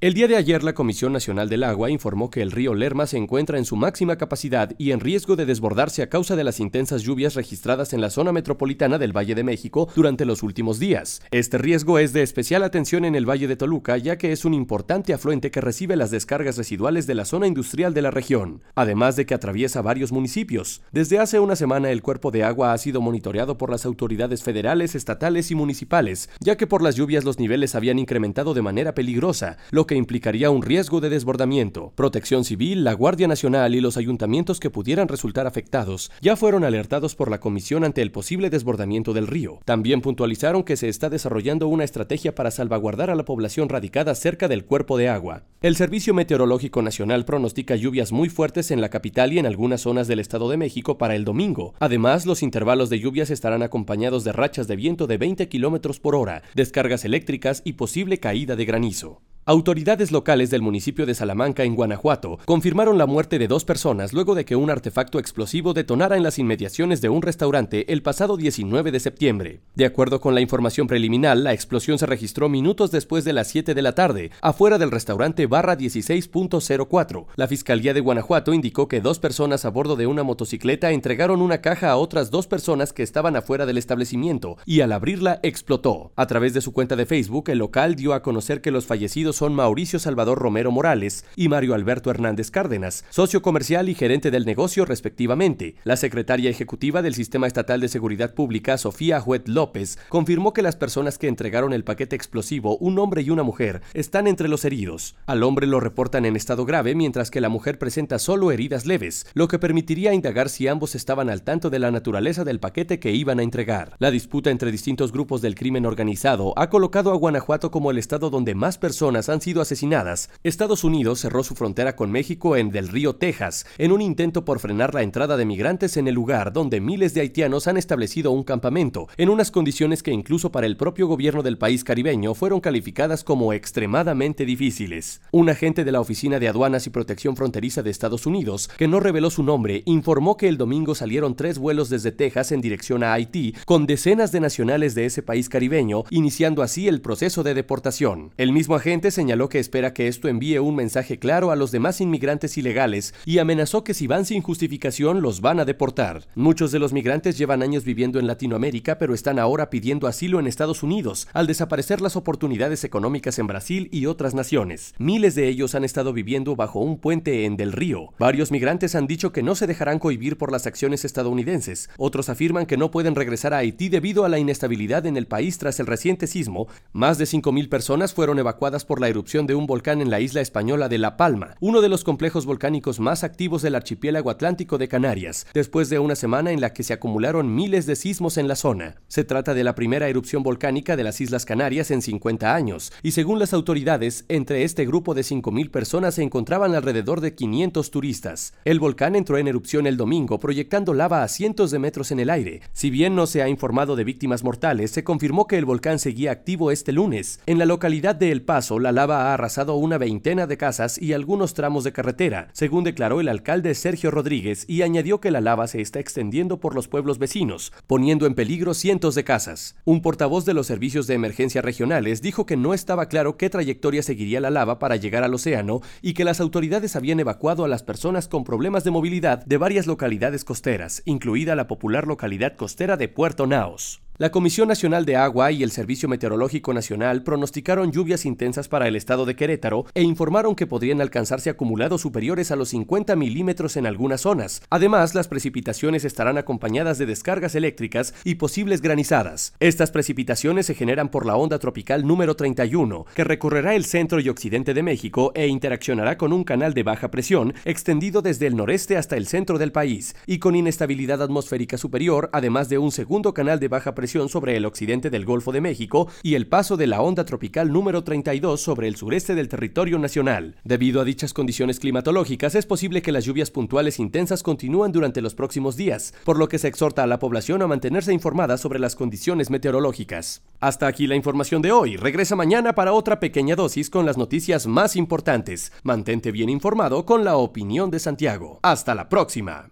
El día de ayer la Comisión Nacional del Agua informó que el río Lerma se encuentra en su máxima capacidad y en riesgo de desbordarse a causa de las intensas lluvias registradas en la zona metropolitana del Valle de México durante los últimos días. Este riesgo es de especial atención en el Valle de Toluca ya que es un importante afluente que recibe las descargas residuales de la zona industrial de la región, además de que atraviesa varios municipios. Desde hace una semana el cuerpo de agua ha sido monitoreado por las autoridades federales, estatales y municipales, ya que por las lluvias los niveles habían incrementado de manera peligrosa, lo que implicaría un riesgo de desbordamiento. Protección Civil, la Guardia Nacional y los ayuntamientos que pudieran resultar afectados ya fueron alertados por la Comisión ante el posible desbordamiento del río. También puntualizaron que se está desarrollando una estrategia para salvaguardar a la población radicada cerca del cuerpo de agua. El Servicio Meteorológico Nacional pronostica lluvias muy fuertes en la capital y en algunas zonas del Estado de México para el domingo. Además, los intervalos de lluvias estarán acompañados de rachas de viento de 20 km por hora, descargas eléctricas y posible caída de granizo. Autoridades locales del municipio de Salamanca, en Guanajuato, confirmaron la muerte de dos personas luego de que un artefacto explosivo detonara en las inmediaciones de un restaurante el pasado 19 de septiembre. De acuerdo con la información preliminar, la explosión se registró minutos después de las 7 de la tarde, afuera del restaurante barra 16.04. La Fiscalía de Guanajuato indicó que dos personas a bordo de una motocicleta entregaron una caja a otras dos personas que estaban afuera del establecimiento y al abrirla explotó. A través de su cuenta de Facebook, el local dio a conocer que los fallecidos son Mauricio Salvador Romero Morales y Mario Alberto Hernández Cárdenas, socio comercial y gerente del negocio respectivamente. La secretaria ejecutiva del Sistema Estatal de Seguridad Pública, Sofía Juet López, confirmó que las personas que entregaron el paquete explosivo, un hombre y una mujer, están entre los heridos. Al hombre lo reportan en estado grave, mientras que la mujer presenta solo heridas leves, lo que permitiría indagar si ambos estaban al tanto de la naturaleza del paquete que iban a entregar. La disputa entre distintos grupos del crimen organizado ha colocado a Guanajuato como el estado donde más personas han sido asesinadas, Estados Unidos cerró su frontera con México en Del Río, Texas, en un intento por frenar la entrada de migrantes en el lugar donde miles de haitianos han establecido un campamento, en unas condiciones que incluso para el propio gobierno del país caribeño fueron calificadas como extremadamente difíciles. Un agente de la Oficina de Aduanas y Protección Fronteriza de Estados Unidos, que no reveló su nombre, informó que el domingo salieron tres vuelos desde Texas en dirección a Haití, con decenas de nacionales de ese país caribeño, iniciando así el proceso de deportación. El mismo agente señaló que espera que esto envíe un mensaje claro a los demás inmigrantes ilegales y amenazó que si van sin justificación los van a deportar. Muchos de los migrantes llevan años viviendo en Latinoamérica pero están ahora pidiendo asilo en Estados Unidos al desaparecer las oportunidades económicas en Brasil y otras naciones. Miles de ellos han estado viviendo bajo un puente en Del Río. Varios migrantes han dicho que no se dejarán cohibir por las acciones estadounidenses. Otros afirman que no pueden regresar a Haití debido a la inestabilidad en el país tras el reciente sismo. Más de 5.000 personas fueron evacuadas por la erupción de un volcán en la isla española de La Palma, uno de los complejos volcánicos más activos del archipiélago atlántico de Canarias, después de una semana en la que se acumularon miles de sismos en la zona. Se trata de la primera erupción volcánica de las Islas Canarias en 50 años, y según las autoridades, entre este grupo de 5.000 personas se encontraban alrededor de 500 turistas. El volcán entró en erupción el domingo, proyectando lava a cientos de metros en el aire. Si bien no se ha informado de víctimas mortales, se confirmó que el volcán seguía activo este lunes. En la localidad de El Paso, la lava ha arrasado una veintena de casas y algunos tramos de carretera, según declaró el alcalde Sergio Rodríguez, y añadió que la lava se está extendiendo por los pueblos vecinos, poniendo en peligro cientos de casas. Un portavoz de los servicios de emergencia regionales dijo que no estaba claro qué trayectoria seguiría la lava para llegar al océano y que las autoridades habían evacuado a las personas con problemas de movilidad de varias localidades costeras, incluida la popular localidad costera de Puerto Naos. La Comisión Nacional de Agua y el Servicio Meteorológico Nacional pronosticaron lluvias intensas para el estado de Querétaro e informaron que podrían alcanzarse acumulados superiores a los 50 milímetros en algunas zonas. Además, las precipitaciones estarán acompañadas de descargas eléctricas y posibles granizadas. Estas precipitaciones se generan por la onda tropical número 31, que recorrerá el centro y occidente de México e interaccionará con un canal de baja presión extendido desde el noreste hasta el centro del país y con inestabilidad atmosférica superior, además de un segundo canal de baja presión sobre el occidente del Golfo de México y el paso de la onda tropical número 32 sobre el sureste del territorio nacional. Debido a dichas condiciones climatológicas, es posible que las lluvias puntuales intensas continúen durante los próximos días, por lo que se exhorta a la población a mantenerse informada sobre las condiciones meteorológicas. Hasta aquí la información de hoy. Regresa mañana para otra pequeña dosis con las noticias más importantes. Mantente bien informado con la opinión de Santiago. Hasta la próxima.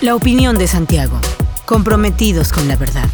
La opinión de Santiago. Comprometidos con la verdad.